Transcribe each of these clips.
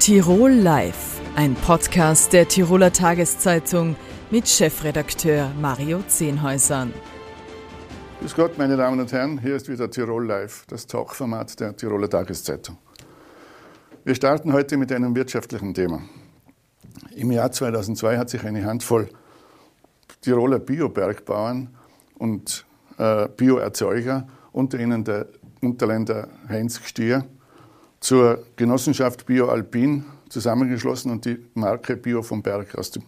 Tirol Live, ein Podcast der Tiroler Tageszeitung mit Chefredakteur Mario Zehnhäusern. Grüß Gott, meine Damen und Herren, hier ist wieder Tirol Live, das Talkformat der Tiroler Tageszeitung. Wir starten heute mit einem wirtschaftlichen Thema. Im Jahr 2002 hat sich eine Handvoll Tiroler Biobergbauern und äh, Bioerzeuger, unter ihnen der Unterländer Heinz Gstier, zur Genossenschaft Bio Alpin zusammengeschlossen und die Marke Bio vom Berg aus dem,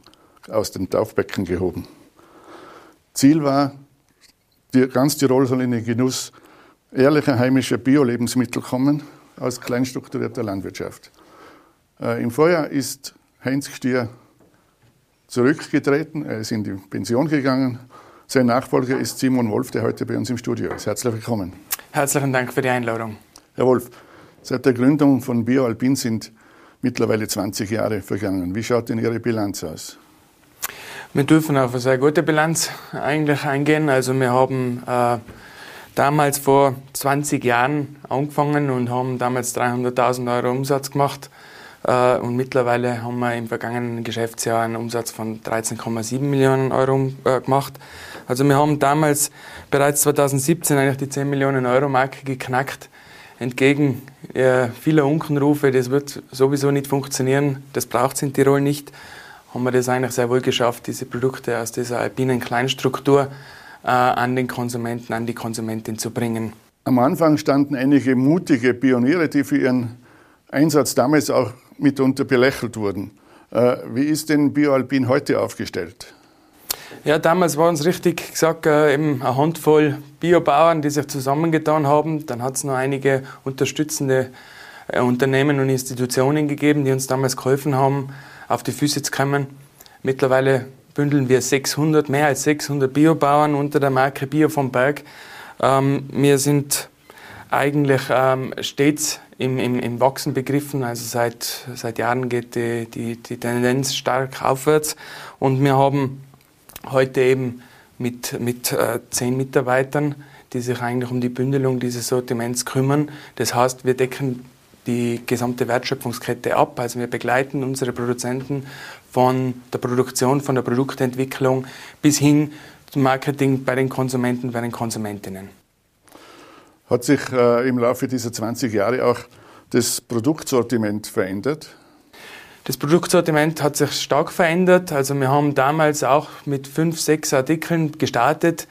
aus dem Taufbecken gehoben. Ziel war, die, ganz Tirol soll in den Genuss ehrlicher heimischer Bio-Lebensmittel kommen aus kleinstrukturierter Landwirtschaft. Äh, Im Vorjahr ist Heinz Stier zurückgetreten, er ist in die Pension gegangen. Sein Nachfolger ist Simon Wolf, der heute bei uns im Studio ist. Herzlich willkommen. Herzlichen Dank für die Einladung. Herr Wolf, Seit der Gründung von BioAlpin sind mittlerweile 20 Jahre vergangen. Wie schaut denn Ihre Bilanz aus? Wir dürfen auf eine sehr gute Bilanz eigentlich eingehen. Also wir haben äh, damals vor 20 Jahren angefangen und haben damals 300.000 Euro Umsatz gemacht. Äh, und mittlerweile haben wir im vergangenen Geschäftsjahr einen Umsatz von 13,7 Millionen Euro äh, gemacht. Also wir haben damals bereits 2017 eigentlich die 10 Millionen Euro Marke geknackt entgegen äh, vieler Unkenrufe, das wird sowieso nicht funktionieren, das braucht es in Tirol nicht, haben wir das eigentlich sehr wohl geschafft, diese Produkte aus dieser alpinen Kleinstruktur äh, an den Konsumenten, an die Konsumentin zu bringen. Am Anfang standen einige mutige Pioniere, die für ihren Einsatz damals auch mitunter belächelt wurden. Äh, wie ist denn BioAlpin heute aufgestellt? Ja, damals war uns richtig gesagt, äh, eben eine Handvoll Biobauern, die sich zusammengetan haben. Dann hat es noch einige unterstützende äh, Unternehmen und Institutionen gegeben, die uns damals geholfen haben, auf die Füße zu kommen. Mittlerweile bündeln wir 600, mehr als 600 Biobauern unter der Marke Bio vom Berg. Ähm, wir sind eigentlich ähm, stets im, im, im Wachsen begriffen. Also seit, seit Jahren geht die, die, die Tendenz stark aufwärts. Und wir haben heute eben mit, mit äh, zehn Mitarbeitern, die sich eigentlich um die Bündelung dieses Sortiments kümmern. Das heißt, wir decken die gesamte Wertschöpfungskette ab. Also wir begleiten unsere Produzenten von der Produktion, von der Produktentwicklung bis hin zum Marketing bei den Konsumenten, bei den Konsumentinnen. Hat sich äh, im Laufe dieser 20 Jahre auch das Produktsortiment verändert? Das Produktsortiment hat sich stark verändert. Also wir haben damals auch mit fünf, sechs Artikeln gestartet,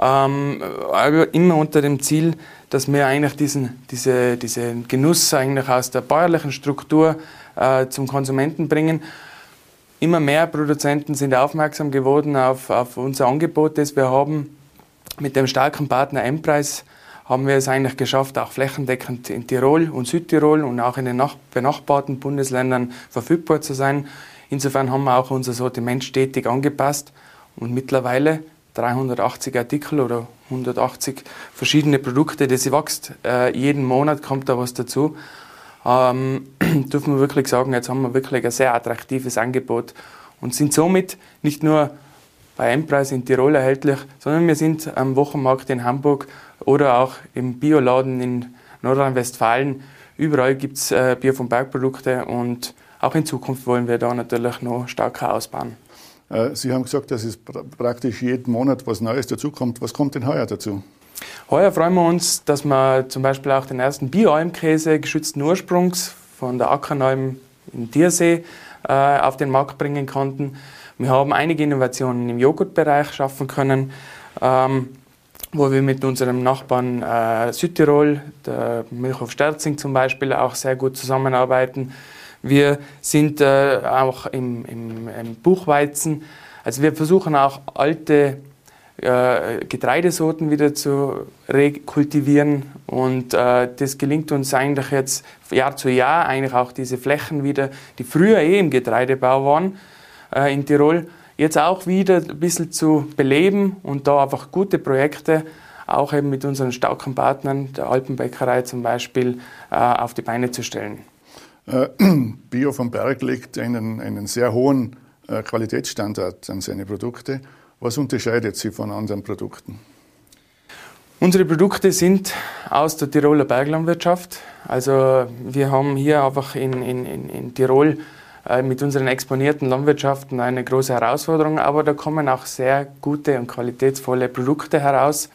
ähm, aber immer unter dem Ziel, dass wir eigentlich diesen, diese, diesen Genuss eigentlich aus der bäuerlichen Struktur äh, zum Konsumenten bringen. Immer mehr Produzenten sind aufmerksam geworden auf, auf unser Angebot, das wir haben mit dem starken Partner M-Preis haben wir es eigentlich geschafft, auch flächendeckend in Tirol und Südtirol und auch in den benachbarten Bundesländern verfügbar zu sein. Insofern haben wir auch unser Sortiment stetig angepasst und mittlerweile 380 Artikel oder 180 verschiedene Produkte, das wächst. Äh, jeden Monat kommt da was dazu. Ähm, dürfen wir wirklich sagen, jetzt haben wir wirklich ein sehr attraktives Angebot und sind somit nicht nur bei M-Preis in Tirol erhältlich, sondern wir sind am Wochenmarkt in Hamburg oder auch im Bioladen in Nordrhein-Westfalen. Überall gibt es äh, Bier vom Bergprodukte und auch in Zukunft wollen wir da natürlich noch stärker ausbauen. Äh, Sie haben gesagt, dass es praktisch jeden Monat was Neues dazukommt. Was kommt denn heuer dazu? Heuer freuen wir uns, dass wir zum Beispiel auch den ersten Bio-Almkäse geschützten Ursprungs von der Ackernalm in Tiersee äh, auf den Markt bringen konnten. Wir haben einige Innovationen im Joghurtbereich schaffen können. Ähm, wo wir mit unserem Nachbarn äh, Südtirol, der Milchhof Sterzing zum Beispiel, auch sehr gut zusammenarbeiten. Wir sind äh, auch im, im, im, Buchweizen, also wir versuchen auch alte äh, Getreidesorten wieder zu rekultivieren und äh, das gelingt uns eigentlich jetzt Jahr zu Jahr, eigentlich auch diese Flächen wieder, die früher eh im Getreidebau waren äh, in Tirol, jetzt auch wieder ein bisschen zu beleben und da einfach gute Projekte auch eben mit unseren starken Partnern, der Alpenbäckerei zum Beispiel, äh, auf die Beine zu stellen. Äh, Bio vom Berg legt einen, einen sehr hohen äh, Qualitätsstandard an seine Produkte. Was unterscheidet sie von anderen Produkten? Unsere Produkte sind aus der Tiroler Berglandwirtschaft. Also wir haben hier einfach in, in, in Tirol mit unseren exponierten Landwirtschaften eine große Herausforderung, aber da kommen auch sehr gute und qualitätsvolle Produkte heraus.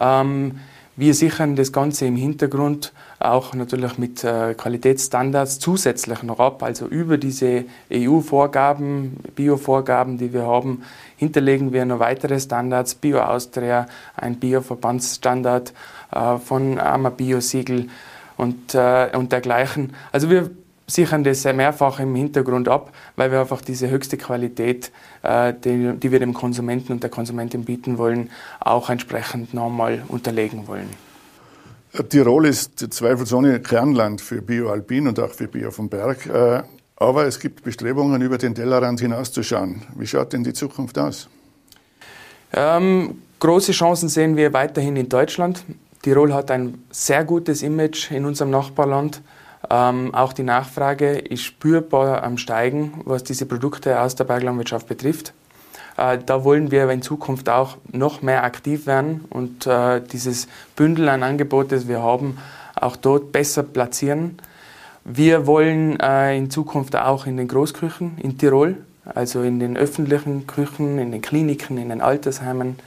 Ähm, wir sichern das Ganze im Hintergrund auch natürlich mit äh, Qualitätsstandards zusätzlich noch ab, also über diese EU-Vorgaben, Bio-Vorgaben, die wir haben, hinterlegen wir noch weitere Standards, Bio Austria, ein Bio-Verbandsstandard äh, von AMA Bio-Siegel und, äh, und dergleichen. Also wir sichern das mehrfach im Hintergrund ab, weil wir einfach diese höchste Qualität, äh, die, die wir dem Konsumenten und der Konsumentin bieten wollen, auch entsprechend nochmal unterlegen wollen. Tirol ist zweifelsohne Kernland für Bioalpin und auch für Bio vom Berg. Äh, aber es gibt Bestrebungen, über den Tellerrand hinauszuschauen. Wie schaut denn die Zukunft aus? Ähm, große Chancen sehen wir weiterhin in Deutschland. Tirol hat ein sehr gutes Image in unserem Nachbarland. Ähm, auch die Nachfrage ist spürbar am Steigen, was diese Produkte aus der Berglandwirtschaft betrifft. Äh, da wollen wir in Zukunft auch noch mehr aktiv werden und äh, dieses Bündel an Angebot, das wir haben, auch dort besser platzieren. Wir wollen äh, in Zukunft auch in den Großküchen in Tirol, also in den öffentlichen Küchen, in den Kliniken, in den Altersheimen,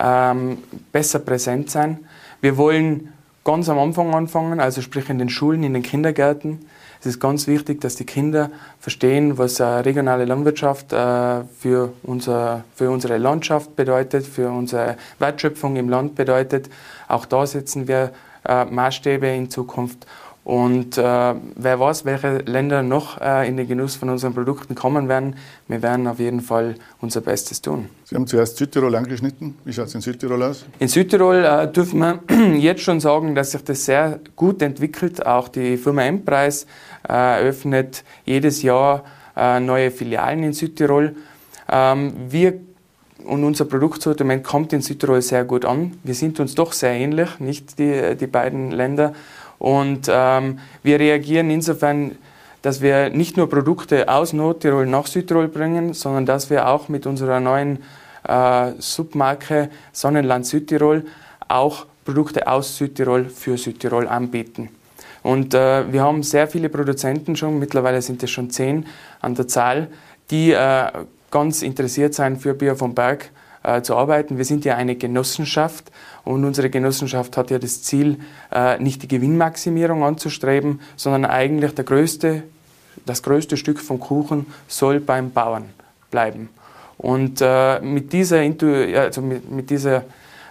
ähm, besser präsent sein. Wir wollen ganz am Anfang anfangen, also sprich in den Schulen, in den Kindergärten. Es ist ganz wichtig, dass die Kinder verstehen, was regionale Landwirtschaft äh, für, unser, für unsere Landschaft bedeutet, für unsere Wertschöpfung im Land bedeutet. Auch da setzen wir äh, Maßstäbe in Zukunft. Und äh, wer weiß, welche Länder noch äh, in den Genuss von unseren Produkten kommen werden. Wir werden auf jeden Fall unser Bestes tun. Sie haben zuerst Südtirol angeschnitten. Wie schaut es in Südtirol aus? In Südtirol äh, dürfen wir jetzt schon sagen, dass sich das sehr gut entwickelt. Auch die Firma M-Preis äh, eröffnet jedes Jahr äh, neue Filialen in Südtirol. Ähm, wir und unser Produktsortiment kommt in Südtirol sehr gut an. Wir sind uns doch sehr ähnlich, nicht die, die beiden Länder. Und ähm, wir reagieren insofern, dass wir nicht nur Produkte aus Nordtirol nach Südtirol bringen, sondern dass wir auch mit unserer neuen äh, Submarke Sonnenland Südtirol auch Produkte aus Südtirol für Südtirol anbieten. Und äh, wir haben sehr viele Produzenten schon, mittlerweile sind es schon zehn an der Zahl, die äh, ganz interessiert sein für Bier vom Berg äh, zu arbeiten. Wir sind ja eine Genossenschaft und unsere Genossenschaft hat ja das Ziel, äh, nicht die Gewinnmaximierung anzustreben, sondern eigentlich der größte, das größte Stück vom Kuchen soll beim Bauern bleiben. Und äh, mit dieser, also mit, mit dieser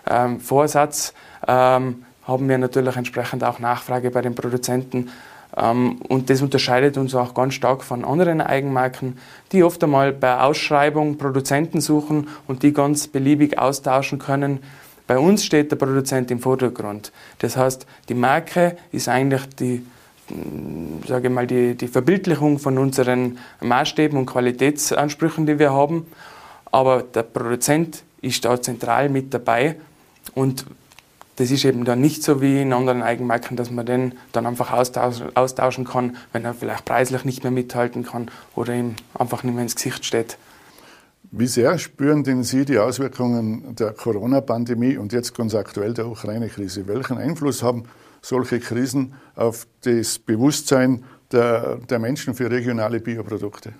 ähm, Vorsatz ähm, haben wir natürlich entsprechend auch Nachfrage bei den Produzenten und das unterscheidet uns auch ganz stark von anderen Eigenmarken, die oft einmal bei Ausschreibung Produzenten suchen und die ganz beliebig austauschen können. Bei uns steht der Produzent im Vordergrund. Das heißt, die Marke ist eigentlich die, mm, sage mal, die, die Verbildlichung von unseren Maßstäben und Qualitätsansprüchen, die wir haben. Aber der Produzent ist da zentral mit dabei und das ist eben dann nicht so wie in anderen Eigenmarken, dass man den dann einfach austauschen kann, wenn er vielleicht preislich nicht mehr mithalten kann oder ihm einfach nicht mehr ins Gesicht steht. Wie sehr spüren denn Sie die Auswirkungen der Corona-Pandemie und jetzt ganz aktuell der Ukraine-Krise? Welchen Einfluss haben solche Krisen auf das Bewusstsein der, der Menschen für regionale Bioprodukte?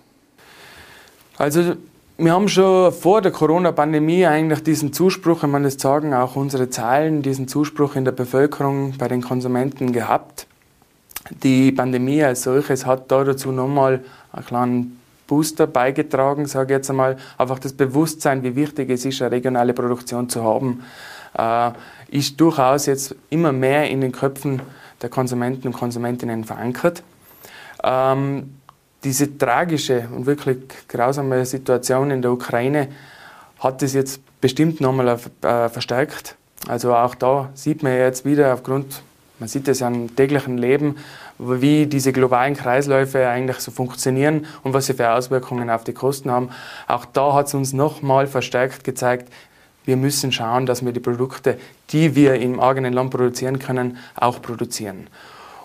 Also wir haben schon vor der Corona-Pandemie eigentlich diesen Zuspruch, wenn man das sagen, auch unsere Zahlen, diesen Zuspruch in der Bevölkerung bei den Konsumenten gehabt. Die Pandemie als solches hat da dazu nochmal einen kleinen Booster beigetragen, sage ich jetzt einmal. Einfach das Bewusstsein, wie wichtig es ist, eine regionale Produktion zu haben, äh, ist durchaus jetzt immer mehr in den Köpfen der Konsumenten und Konsumentinnen verankert. Ähm, diese tragische und wirklich grausame Situation in der Ukraine hat es jetzt bestimmt nochmal äh, verstärkt. Also auch da sieht man jetzt wieder aufgrund, man sieht es ja im täglichen Leben, wie diese globalen Kreisläufe eigentlich so funktionieren und was sie für Auswirkungen auf die Kosten haben. Auch da hat es uns nochmal verstärkt gezeigt, wir müssen schauen, dass wir die Produkte, die wir im eigenen Land produzieren können, auch produzieren.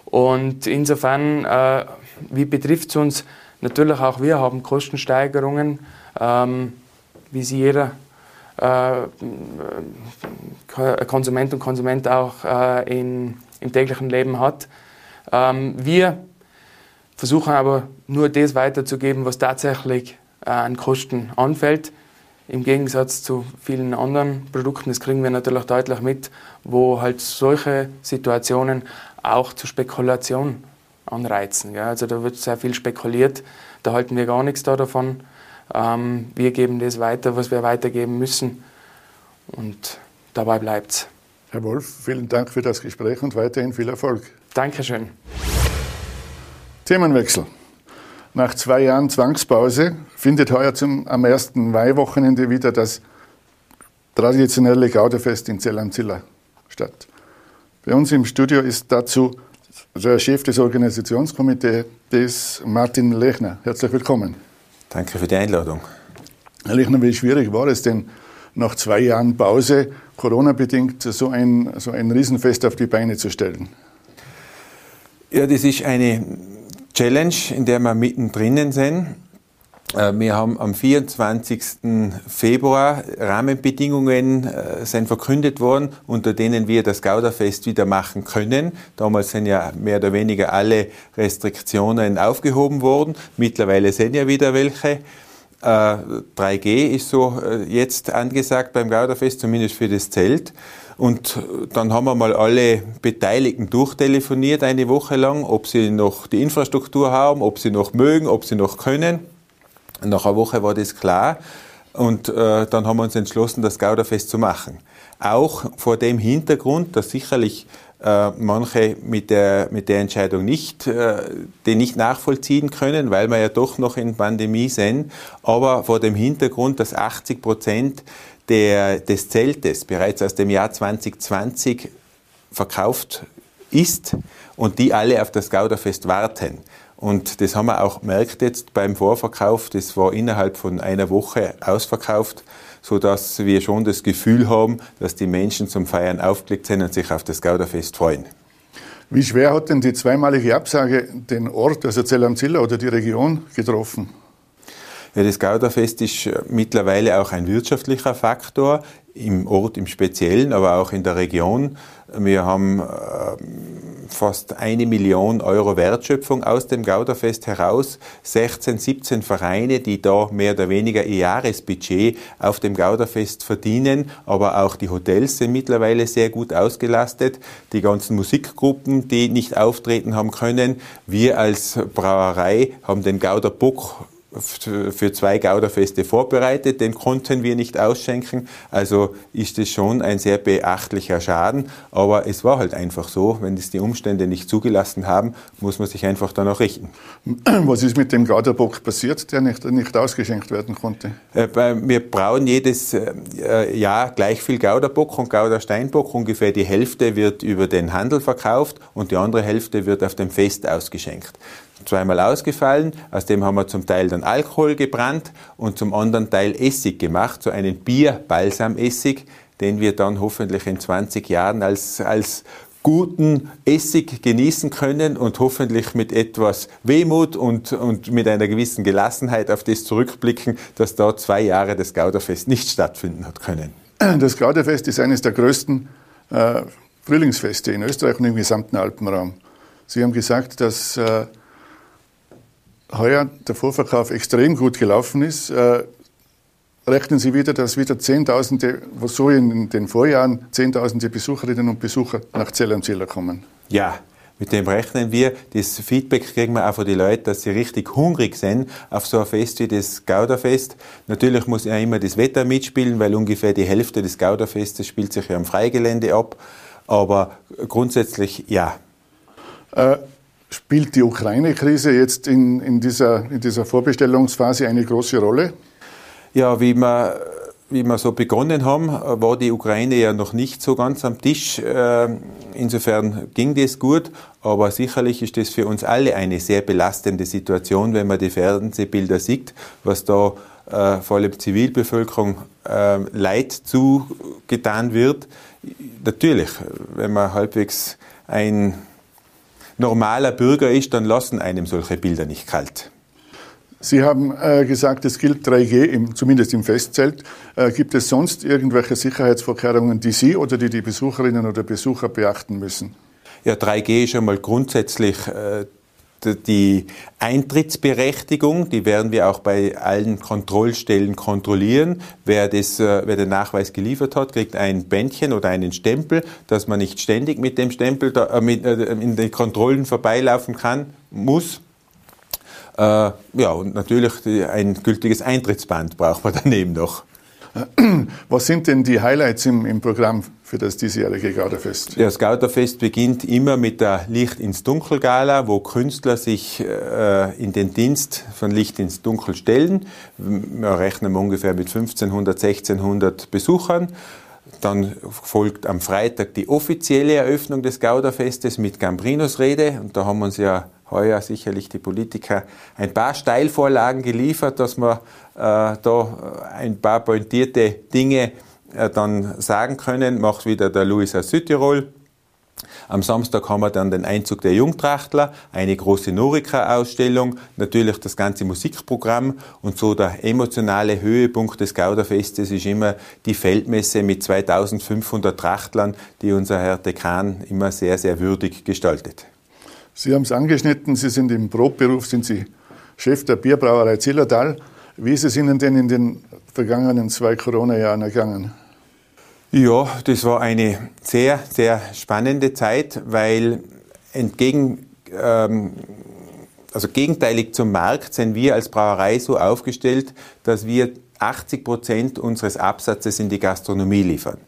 Und insofern, äh, wie betrifft es uns? Natürlich auch wir haben Kostensteigerungen, ähm, wie sie jeder äh, Konsument und Konsument auch äh, in, im täglichen Leben hat. Ähm, wir versuchen aber nur das weiterzugeben, was tatsächlich äh, an Kosten anfällt. Im Gegensatz zu vielen anderen Produkten, das kriegen wir natürlich deutlich mit, wo halt solche Situationen auch zur Spekulation anreizen. Gell? Also da wird sehr viel spekuliert, da halten wir gar nichts da davon. Ähm, wir geben das weiter, was wir weitergeben müssen und dabei bleibt es. Herr Wolf, vielen Dank für das Gespräch und weiterhin viel Erfolg. Dankeschön. Themenwechsel. Nach zwei Jahren Zwangspause findet heuer zum, am ersten Maiwochenende wieder das traditionelle Gauderfest in Zell am Ziller statt. Bei uns im Studio ist dazu der Chef des Organisationskomitees, Martin Lechner. Herzlich willkommen. Danke für die Einladung. Herr Lechner, wie schwierig war es denn, nach zwei Jahren Pause, Corona-bedingt, so ein, so ein Riesenfest auf die Beine zu stellen? Ja, das ist eine Challenge, in der wir mittendrin sind. Äh, wir haben am 24. Februar Rahmenbedingungen äh, sind verkündet worden, unter denen wir das Gauderfest wieder machen können. Damals sind ja mehr oder weniger alle Restriktionen aufgehoben worden. Mittlerweile sind ja wieder welche. 3G äh, ist so jetzt angesagt beim Gauderfest, zumindest für das Zelt. Und dann haben wir mal alle Beteiligten durchtelefoniert eine Woche lang, ob sie noch die Infrastruktur haben, ob sie noch mögen, ob sie noch können. Nach einer Woche war das klar. Und äh, dann haben wir uns entschlossen, das Gauderfest zu machen. Auch vor dem Hintergrund, dass sicherlich äh, manche mit der, mit der Entscheidung nicht, äh, den nicht nachvollziehen können, weil wir ja doch noch in Pandemie sind. Aber vor dem Hintergrund, dass 80 Prozent der, des Zeltes bereits aus dem Jahr 2020 verkauft ist und die alle auf das Gauderfest warten. Und das haben wir auch gemerkt jetzt beim Vorverkauf. Das war innerhalb von einer Woche ausverkauft, so dass wir schon das Gefühl haben, dass die Menschen zum Feiern aufgelegt sind und sich auf das Gauderfest freuen. Wie schwer hat denn die zweimalige Absage den Ort, also Zell am Ziller oder die Region getroffen? Ja, das Gauderfest ist äh, mittlerweile auch ein wirtschaftlicher Faktor, im Ort im Speziellen, aber auch in der Region. Wir haben äh, fast eine Million Euro Wertschöpfung aus dem Gauderfest heraus. 16, 17 Vereine, die da mehr oder weniger ihr Jahresbudget auf dem Gauderfest verdienen. Aber auch die Hotels sind mittlerweile sehr gut ausgelastet. Die ganzen Musikgruppen, die nicht auftreten haben können. Wir als Brauerei haben den Gauderbock für zwei Gauderfeste vorbereitet, den konnten wir nicht ausschenken. Also ist es schon ein sehr beachtlicher Schaden, aber es war halt einfach so, wenn es die Umstände nicht zugelassen haben, muss man sich einfach danach richten. Was ist mit dem Gauderbock passiert, der nicht, nicht ausgeschenkt werden konnte? Äh, wir brauen jedes äh, Jahr gleich viel Gauderbock und Gaudersteinbock. Ungefähr die Hälfte wird über den Handel verkauft und die andere Hälfte wird auf dem Fest ausgeschenkt zweimal ausgefallen. Aus dem haben wir zum Teil dann Alkohol gebrannt und zum anderen Teil Essig gemacht, so einen Bier-Balsamessig, den wir dann hoffentlich in 20 Jahren als, als guten Essig genießen können und hoffentlich mit etwas Wehmut und, und mit einer gewissen Gelassenheit auf das zurückblicken, dass da zwei Jahre das Gauderfest nicht stattfinden hat können. Das Gauderfest ist eines der größten äh, Frühlingsfeste in Österreich und im gesamten Alpenraum. Sie haben gesagt, dass äh, heuer der Vorverkauf extrem gut gelaufen ist. Äh, rechnen Sie wieder, dass wieder Zehntausende, so in den Vorjahren Zehntausende Besucherinnen und Besucher nach Zell am Ziller kommen? Ja, mit dem rechnen wir. Das Feedback kriegen wir auch von den Leuten, dass sie richtig hungrig sind auf so ein Fest wie das Gauderfest. Natürlich muss ja immer das Wetter mitspielen, weil ungefähr die Hälfte des Gauderfestes spielt sich ja am Freigelände ab. Aber grundsätzlich ja. Äh, Spielt die Ukraine-Krise jetzt in, in, dieser, in dieser Vorbestellungsphase eine große Rolle? Ja, wie wir, wie wir so begonnen haben, war die Ukraine ja noch nicht so ganz am Tisch. Äh, insofern ging das gut, aber sicherlich ist das für uns alle eine sehr belastende Situation, wenn man die Fernsehbilder sieht, was da äh, vor allem Zivilbevölkerung äh, Leid zugetan wird. Natürlich, wenn man halbwegs ein normaler Bürger ist, dann lassen einem solche Bilder nicht kalt. Sie haben äh, gesagt, es gilt 3G, im, zumindest im Festzelt. Äh, gibt es sonst irgendwelche Sicherheitsvorkehrungen, die Sie oder die die Besucherinnen oder Besucher beachten müssen? Ja, 3G ist einmal grundsätzlich äh, die Eintrittsberechtigung, die werden wir auch bei allen Kontrollstellen kontrollieren. Wer, das, äh, wer den Nachweis geliefert hat, kriegt ein Bändchen oder einen Stempel, dass man nicht ständig mit dem Stempel da, äh, mit, äh, in den Kontrollen vorbeilaufen kann, muss. Äh, ja, und natürlich ein gültiges Eintrittsband braucht man daneben noch. Was sind denn die Highlights im, im Programm für das diesjährige Gauderfest? Ja, das Gauderfest beginnt immer mit der Licht ins Dunkel Gala, wo Künstler sich äh, in den Dienst von Licht ins Dunkel stellen. Wir rechnen ungefähr mit 1500, 1600 Besuchern. Dann folgt am Freitag die offizielle Eröffnung des Gauderfestes mit Gambrinos Rede. Und da haben uns ja heuer sicherlich die Politiker ein paar Steilvorlagen geliefert, dass wir äh, da ein paar pointierte Dinge dann sagen können. Macht wieder der Luis aus Südtirol. Am Samstag haben wir dann den Einzug der Jungtrachtler, eine große Norika-Ausstellung, natürlich das ganze Musikprogramm und so der emotionale Höhepunkt des Gauderfestes ist immer die Feldmesse mit 2500 Trachtlern, die unser Herr Dekan immer sehr, sehr würdig gestaltet. Sie haben es angeschnitten, Sie sind im Brotberuf, sind Sie Chef der Bierbrauerei Zillertal. Wie ist es Ihnen denn in den vergangenen zwei Corona-Jahren ergangen? Ja, das war eine sehr, sehr spannende Zeit, weil entgegen, ähm, also gegenteilig zum Markt sind wir als Brauerei so aufgestellt, dass wir 80 Prozent unseres Absatzes in die Gastronomie liefern.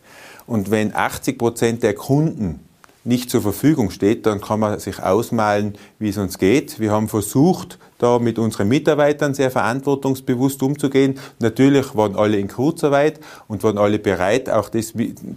Und wenn 80 Prozent der Kunden nicht zur Verfügung steht, dann kann man sich ausmalen, wie es uns geht. Wir haben versucht, da mit unseren Mitarbeitern sehr verantwortungsbewusst umzugehen. Natürlich waren alle in Kurzarbeit und waren alle bereit, auch das,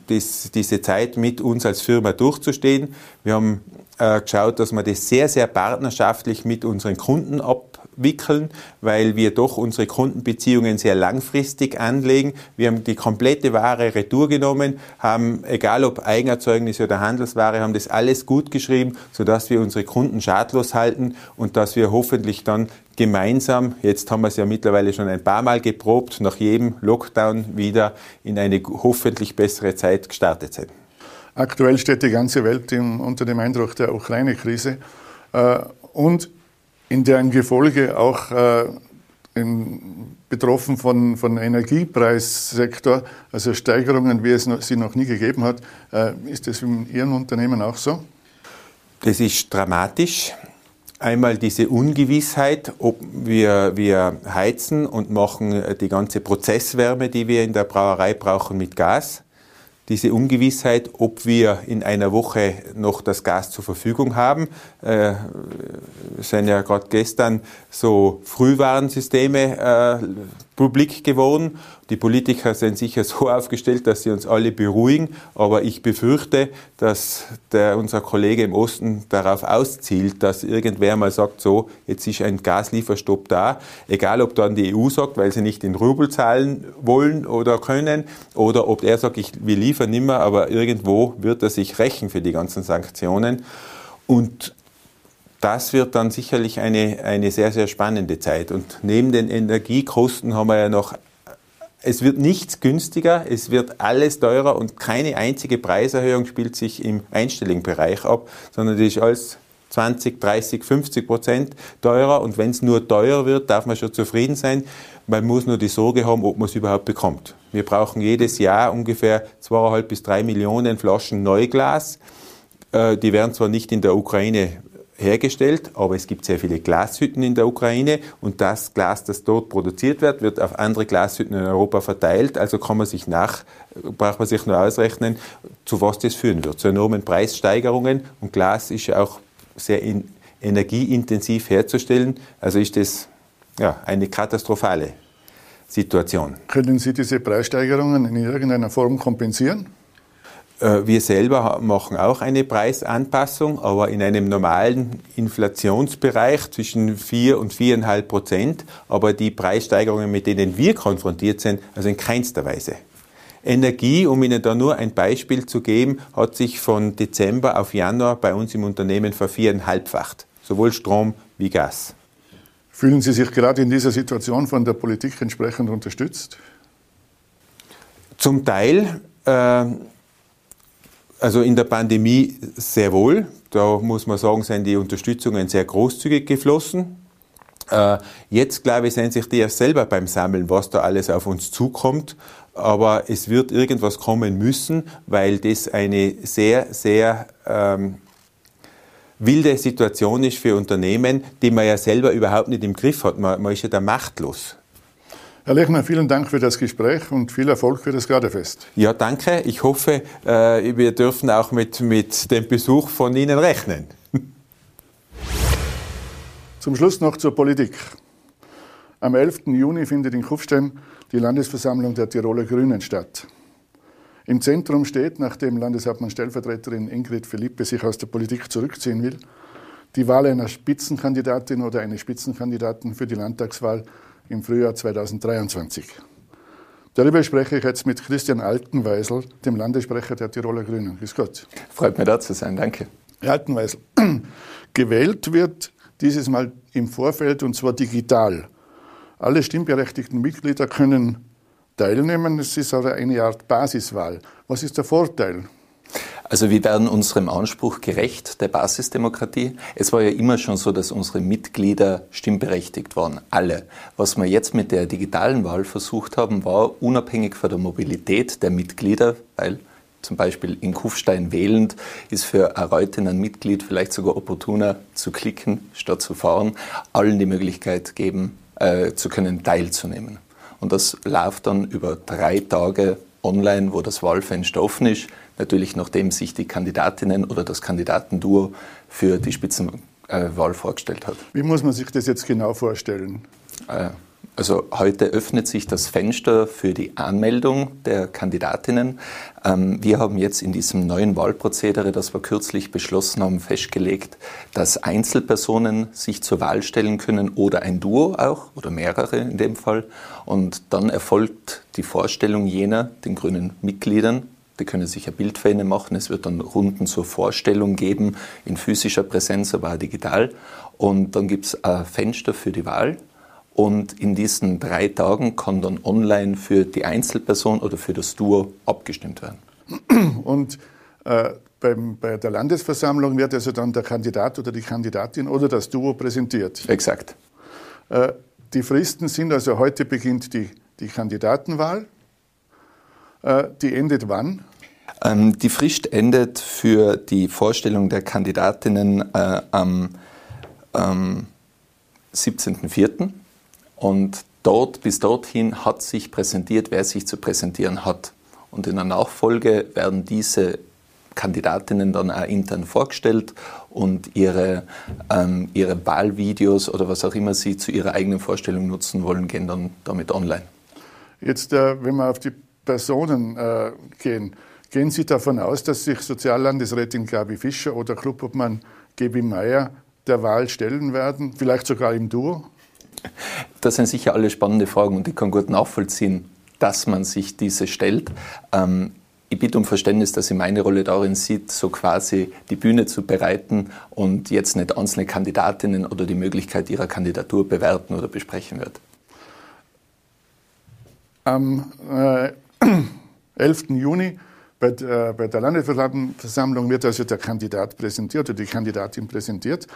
das, diese Zeit mit uns als Firma durchzustehen. Wir haben äh, geschaut, dass wir das sehr, sehr partnerschaftlich mit unseren Kunden ab abwickeln, weil wir doch unsere Kundenbeziehungen sehr langfristig anlegen. Wir haben die komplette Ware retour genommen, haben, egal ob Eigenerzeugnisse oder Handelsware, haben das alles gut geschrieben, sodass wir unsere Kunden schadlos halten und dass wir hoffentlich dann gemeinsam, jetzt haben wir es ja mittlerweile schon ein paar Mal geprobt, nach jedem Lockdown wieder in eine hoffentlich bessere Zeit gestartet sind. Aktuell steht die ganze Welt unter dem Eindruck der Ukraine-Krise. Äh, und in deren Gefolge auch äh, in, betroffen von, von Energiepreissektor, also Steigerungen, wie es noch, sie noch nie gegeben hat. Äh, ist das in Ihrem Unternehmen auch so? Das ist dramatisch. Einmal diese Ungewissheit, ob wir, wir heizen und machen die ganze Prozesswärme, die wir in der Brauerei brauchen, mit Gas diese Ungewissheit, ob wir in einer Woche noch das Gas zur Verfügung haben. Äh, sind ja gerade gestern so Frühwarnsysteme äh, publik geworden. Die Politiker sind sicher so aufgestellt, dass sie uns alle beruhigen, aber ich befürchte, dass der, unser Kollege im Osten darauf auszielt, dass irgendwer mal sagt, so, jetzt ist ein Gaslieferstopp da, egal ob dann die EU sagt, weil sie nicht in Rubel zahlen wollen oder können, oder ob er sagt, ich will liefern nimmer, aber irgendwo wird er sich rächen für die ganzen Sanktionen. Und das wird dann sicherlich eine, eine sehr, sehr spannende Zeit. Und neben den Energiekosten haben wir ja noch, es wird nichts günstiger, es wird alles teurer und keine einzige Preiserhöhung spielt sich im einstelligen Bereich ab, sondern das ist alles 20, 30, 50 Prozent teurer. Und wenn es nur teuer wird, darf man schon zufrieden sein. Man muss nur die Sorge haben, ob man es überhaupt bekommt. Wir brauchen jedes Jahr ungefähr zweieinhalb bis drei Millionen Flaschen Neuglas. Äh, die werden zwar nicht in der Ukraine hergestellt, aber es gibt sehr viele Glashütten in der Ukraine und das Glas, das dort produziert wird, wird auf andere Glashütten in Europa verteilt. Also kann man sich nach, braucht man sich nur ausrechnen, zu was das führen wird. Zu enormen Preissteigerungen und Glas ist ja auch sehr in, energieintensiv herzustellen. Also ist das ja, eine katastrophale Situation. Können Sie diese Preissteigerungen in irgendeiner Form kompensieren? Äh, wir selber machen auch eine Preisanpassung, aber in einem normalen Inflationsbereich zwischen 4 und 4,5 Prozent. Aber die Preissteigerungen, mit denen wir konfrontiert sind, also in keinster Weise. Energie, um Ihnen da nur ein Beispiel zu geben, hat sich von Dezember auf Januar bei uns im Unternehmen verviereinhalbfacht. Sowohl Strom wie Gas. Fühlen Sie sich gerade in dieser Situation von der Politik entsprechend unterstützt? Zum Teil, äh, also in der Pandemie sehr wohl. Da muss man sagen, sind die Unterstützungen sehr großzügig geflossen. Äh, jetzt, glaube ich, sind sich die erst selber beim Sammeln, was da alles auf uns zukommt. Aber es wird irgendwas kommen müssen, weil das eine sehr, sehr ähm, wilde Situation ist für Unternehmen, die man ja selber überhaupt nicht im Griff hat. Man, man ist ja da machtlos. Herr Lechner, vielen Dank für das Gespräch und viel Erfolg für das Gardefest. Ja, danke. Ich hoffe, äh, wir dürfen auch mit, mit dem Besuch von Ihnen rechnen. Zum Schluss noch zur Politik. Am 11. Juni findet in Kufstein die Landesversammlung der Tiroler Grünen statt. Im Zentrum steht, nachdem Landeshauptmann-Stellvertreterin Ingrid Philippe sich aus der Politik zurückziehen will, die Wahl einer Spitzenkandidatin oder eines Spitzenkandidaten für die Landtagswahl im Frühjahr 2023. Darüber spreche ich jetzt mit Christian Altenweisel, dem Landessprecher der Tiroler Grünen. Grüß Gott. Freut mich da zu sein, danke. Herr Altenweisel, gewählt wird dieses Mal im Vorfeld und zwar digital. Alle stimmberechtigten Mitglieder können teilnehmen. Es ist aber eine Art Basiswahl. Was ist der Vorteil? Also wir werden unserem Anspruch gerecht der Basisdemokratie. Es war ja immer schon so, dass unsere Mitglieder stimmberechtigt waren, alle. Was wir jetzt mit der digitalen Wahl versucht haben, war unabhängig von der Mobilität der Mitglieder, weil zum Beispiel in Kufstein wählend ist für ein Reutiner Mitglied vielleicht sogar opportuner zu klicken, statt zu fahren, allen die Möglichkeit geben, äh, zu können, teilzunehmen. Und das läuft dann über drei Tage online, wo das Wahlfenster offen ist. Natürlich, nachdem sich die Kandidatinnen oder das Kandidatenduo für die Spitzenwahl vorgestellt hat. Wie muss man sich das jetzt genau vorstellen? Äh, also heute öffnet sich das Fenster für die Anmeldung der Kandidatinnen. Ähm, wir haben jetzt in diesem neuen Wahlprozedere, das wir kürzlich beschlossen haben, festgelegt, dass Einzelpersonen sich zur Wahl stellen können oder ein Duo auch oder mehrere in dem Fall. Und dann erfolgt die Vorstellung jener, den grünen Mitgliedern, die können sich ein Bild für ihnen machen. Es wird dann Runden zur Vorstellung geben, in physischer Präsenz, aber auch digital. Und dann gibt es ein Fenster für die Wahl. Und in diesen drei Tagen kann dann online für die Einzelperson oder für das Duo abgestimmt werden. Und äh, beim, bei der Landesversammlung wird also dann der Kandidat oder die Kandidatin oder das Duo präsentiert. Exakt. Äh, die Fristen sind also heute beginnt die, die Kandidatenwahl. Äh, die endet wann? Ähm, die Frist endet für die Vorstellung der Kandidatinnen äh, am ähm, 17.04. Und dort, bis dorthin hat sich präsentiert, wer sich zu präsentieren hat. Und in der Nachfolge werden diese Kandidatinnen dann auch intern vorgestellt und ihre, ähm, ihre Wahlvideos oder was auch immer sie zu ihrer eigenen Vorstellung nutzen wollen, gehen dann damit online. Jetzt, äh, wenn wir auf die Personen äh, gehen, gehen Sie davon aus, dass sich Soziallandesrätin Gabi Fischer oder Clubobmann Gebi Meyer der Wahl stellen werden, vielleicht sogar im Duo? Das sind sicher alle spannende Fragen und ich kann gut nachvollziehen, dass man sich diese stellt. Ähm, ich bitte um Verständnis, dass sie meine Rolle darin sieht, so quasi die Bühne zu bereiten und jetzt nicht einzelne Kandidatinnen oder die Möglichkeit ihrer Kandidatur bewerten oder besprechen wird. Am äh, 11. Juni bei der, bei der Landesversammlung wird also der Kandidat präsentiert oder die Kandidatin präsentiert.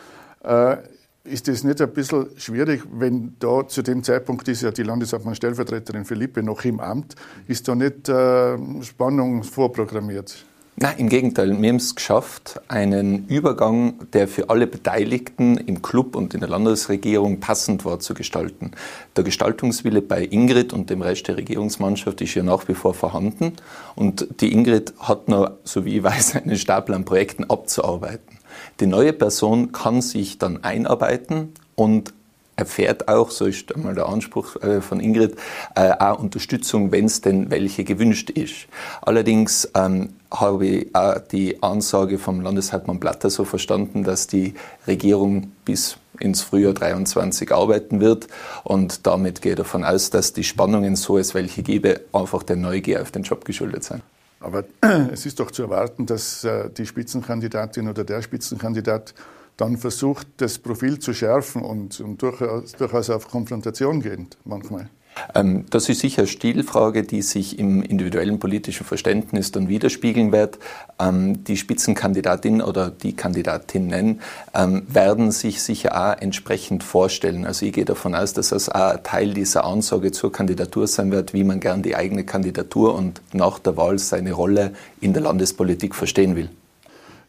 Äh, ist es nicht ein bisschen schwierig, wenn da zu dem Zeitpunkt ist ja die Landeshauptmann-Stellvertreterin Philippe noch im Amt, ist da nicht äh, Spannung vorprogrammiert? Nein, im Gegenteil. Wir haben es geschafft, einen Übergang, der für alle Beteiligten im Club und in der Landesregierung passend war, zu gestalten. Der Gestaltungswille bei Ingrid und dem Rest der Regierungsmannschaft ist ja nach wie vor vorhanden. Und die Ingrid hat noch, so wie ich weiß, einen Stapel an Projekten abzuarbeiten. Die neue Person kann sich dann einarbeiten und erfährt auch, so ist einmal der Anspruch äh, von Ingrid, äh, auch Unterstützung, wenn es denn welche gewünscht ist. Allerdings ähm, habe ich auch die Ansage vom Landeshauptmann Blatter so verstanden, dass die Regierung bis ins Frühjahr 23 arbeiten wird und damit gehe ich davon aus, dass die Spannungen, so es welche gebe, einfach der Neugier auf den Job geschuldet sind. Aber es ist doch zu erwarten, dass äh, die Spitzenkandidatin oder der Spitzenkandidat dann versucht, das Profil zu schärfen und, und durchaus, durchaus auf Konfrontation geht manchmal. Ähm, das ist sicher Stilfrage, die sich im individuellen politischen Verständnis dann widerspiegeln wird. Ähm, die Spitzenkandidatin oder die Kandidatinnen ähm, werden sich sicher auch entsprechend vorstellen. Also ich gehe davon aus, dass das auch Teil dieser Ansage zur Kandidatur sein wird, wie man gern die eigene Kandidatur und nach der Wahl seine Rolle in der Landespolitik verstehen will.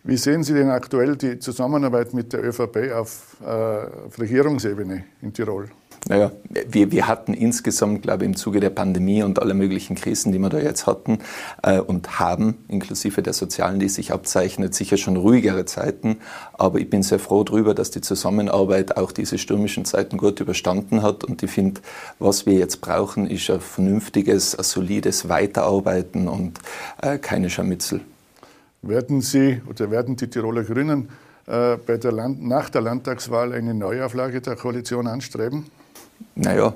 Wie sehen Sie denn aktuell die Zusammenarbeit mit der ÖVP auf, äh, auf Regierungsebene in Tirol? Naja, wir, wir hatten insgesamt, glaube ich, im Zuge der Pandemie und aller möglichen Krisen, die wir da jetzt hatten äh, und haben, inklusive der sozialen, die sich abzeichnet, sicher schon ruhigere Zeiten. Aber ich bin sehr froh darüber, dass die Zusammenarbeit auch diese stürmischen Zeiten gut überstanden hat. Und ich finde, was wir jetzt brauchen, ist ein vernünftiges, ein solides Weiterarbeiten und äh, keine Scharmützel. Werden Sie oder werden die Tiroler Grünen äh, bei der Land nach der Landtagswahl eine Neuauflage der Koalition anstreben? Naja,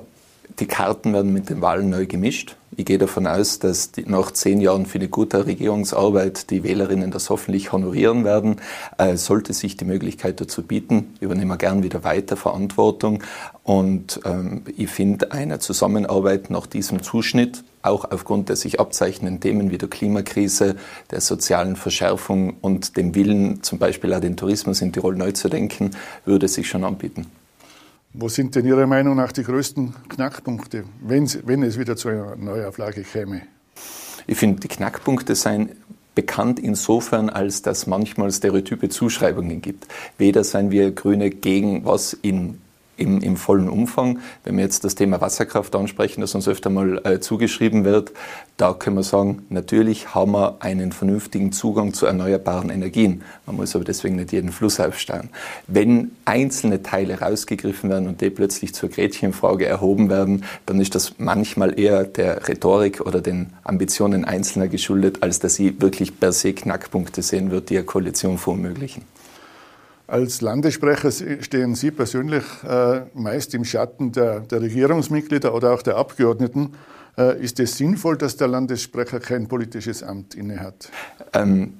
die Karten werden mit den Wahlen neu gemischt. Ich gehe davon aus, dass die, nach zehn Jahren für eine gute Regierungsarbeit die Wählerinnen das hoffentlich honorieren werden. Äh, sollte sich die Möglichkeit dazu bieten, übernehmen wir gern wieder weiter Verantwortung. Und ähm, ich finde eine Zusammenarbeit nach diesem Zuschnitt, auch aufgrund der sich abzeichnenden Themen wie der Klimakrise, der sozialen Verschärfung und dem Willen, zum Beispiel auch den Tourismus in Tirol neu zu denken, würde sich schon anbieten. Wo sind denn Ihrer Meinung nach die größten Knackpunkte, wenn, es wieder zu einer Neuauflage käme? Ich finde, die Knackpunkte seien bekannt insofern, als dass manchmal stereotype Zuschreibungen gibt. Weder seien wir Grüne gegen was in im, im vollen Umfang. Wenn wir jetzt das Thema Wasserkraft ansprechen, das uns öfter mal äh, zugeschrieben wird, da können wir sagen, natürlich haben wir einen vernünftigen Zugang zu erneuerbaren Energien. Man muss aber deswegen nicht jeden Fluss aufstauen. Wenn einzelne Teile rausgegriffen werden und die plötzlich zur Gretchenfrage erhoben werden, dann ist das manchmal eher der Rhetorik oder den Ambitionen Einzelner geschuldet, als dass sie wirklich per se Knackpunkte sehen wird, die eine Koalition verunmöglichen. Als Landessprecher stehen Sie persönlich äh, meist im Schatten der, der, Regierungsmitglieder oder auch der Abgeordneten. Äh, ist es sinnvoll, dass der Landessprecher kein politisches Amt innehat? Ähm,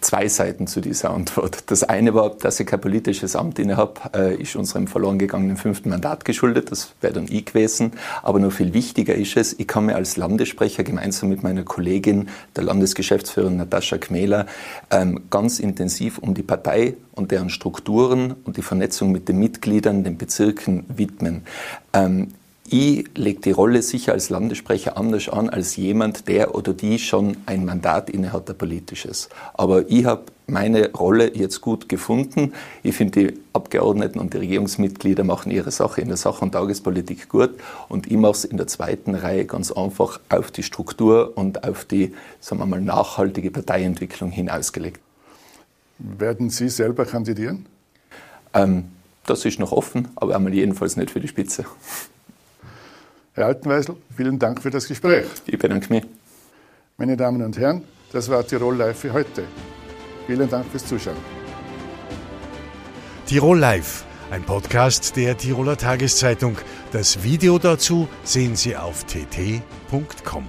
zwei Seiten zu dieser Antwort. Das eine war, dass ich kein politisches Amt inne habe, äh, ist unserem verloren gegangenen fünften Mandat geschuldet. Das wäre dann ich gewesen. Aber noch viel wichtiger ist es, ich kann mir als Landessprecher gemeinsam mit meiner Kollegin, der Landesgeschäftsführerin Natascha Kmehler, ähm, ganz intensiv um die Partei und deren Strukturen und die Vernetzung mit den Mitgliedern, den Bezirken widmen. Ich lege die Rolle sicher als Landessprecher anders an als jemand, der oder die schon ein Mandat innehat, der politisches. Aber ich habe meine Rolle jetzt gut gefunden. Ich finde, die Abgeordneten und die Regierungsmitglieder machen ihre Sache in der Sach- und Tagespolitik gut. Und ich mache es in der zweiten Reihe ganz einfach auf die Struktur und auf die, sagen wir mal, nachhaltige Parteientwicklung hinausgelegt. Werden Sie selber kandidieren? Ähm, das ist noch offen, aber einmal jedenfalls nicht für die Spitze. Herr Altenweisel, vielen Dank für das Gespräch. Ich bedanke mich. Meine Damen und Herren, das war Tirol Live für heute. Vielen Dank fürs Zuschauen. Tirol Live, ein Podcast der Tiroler Tageszeitung. Das Video dazu sehen Sie auf tt.com.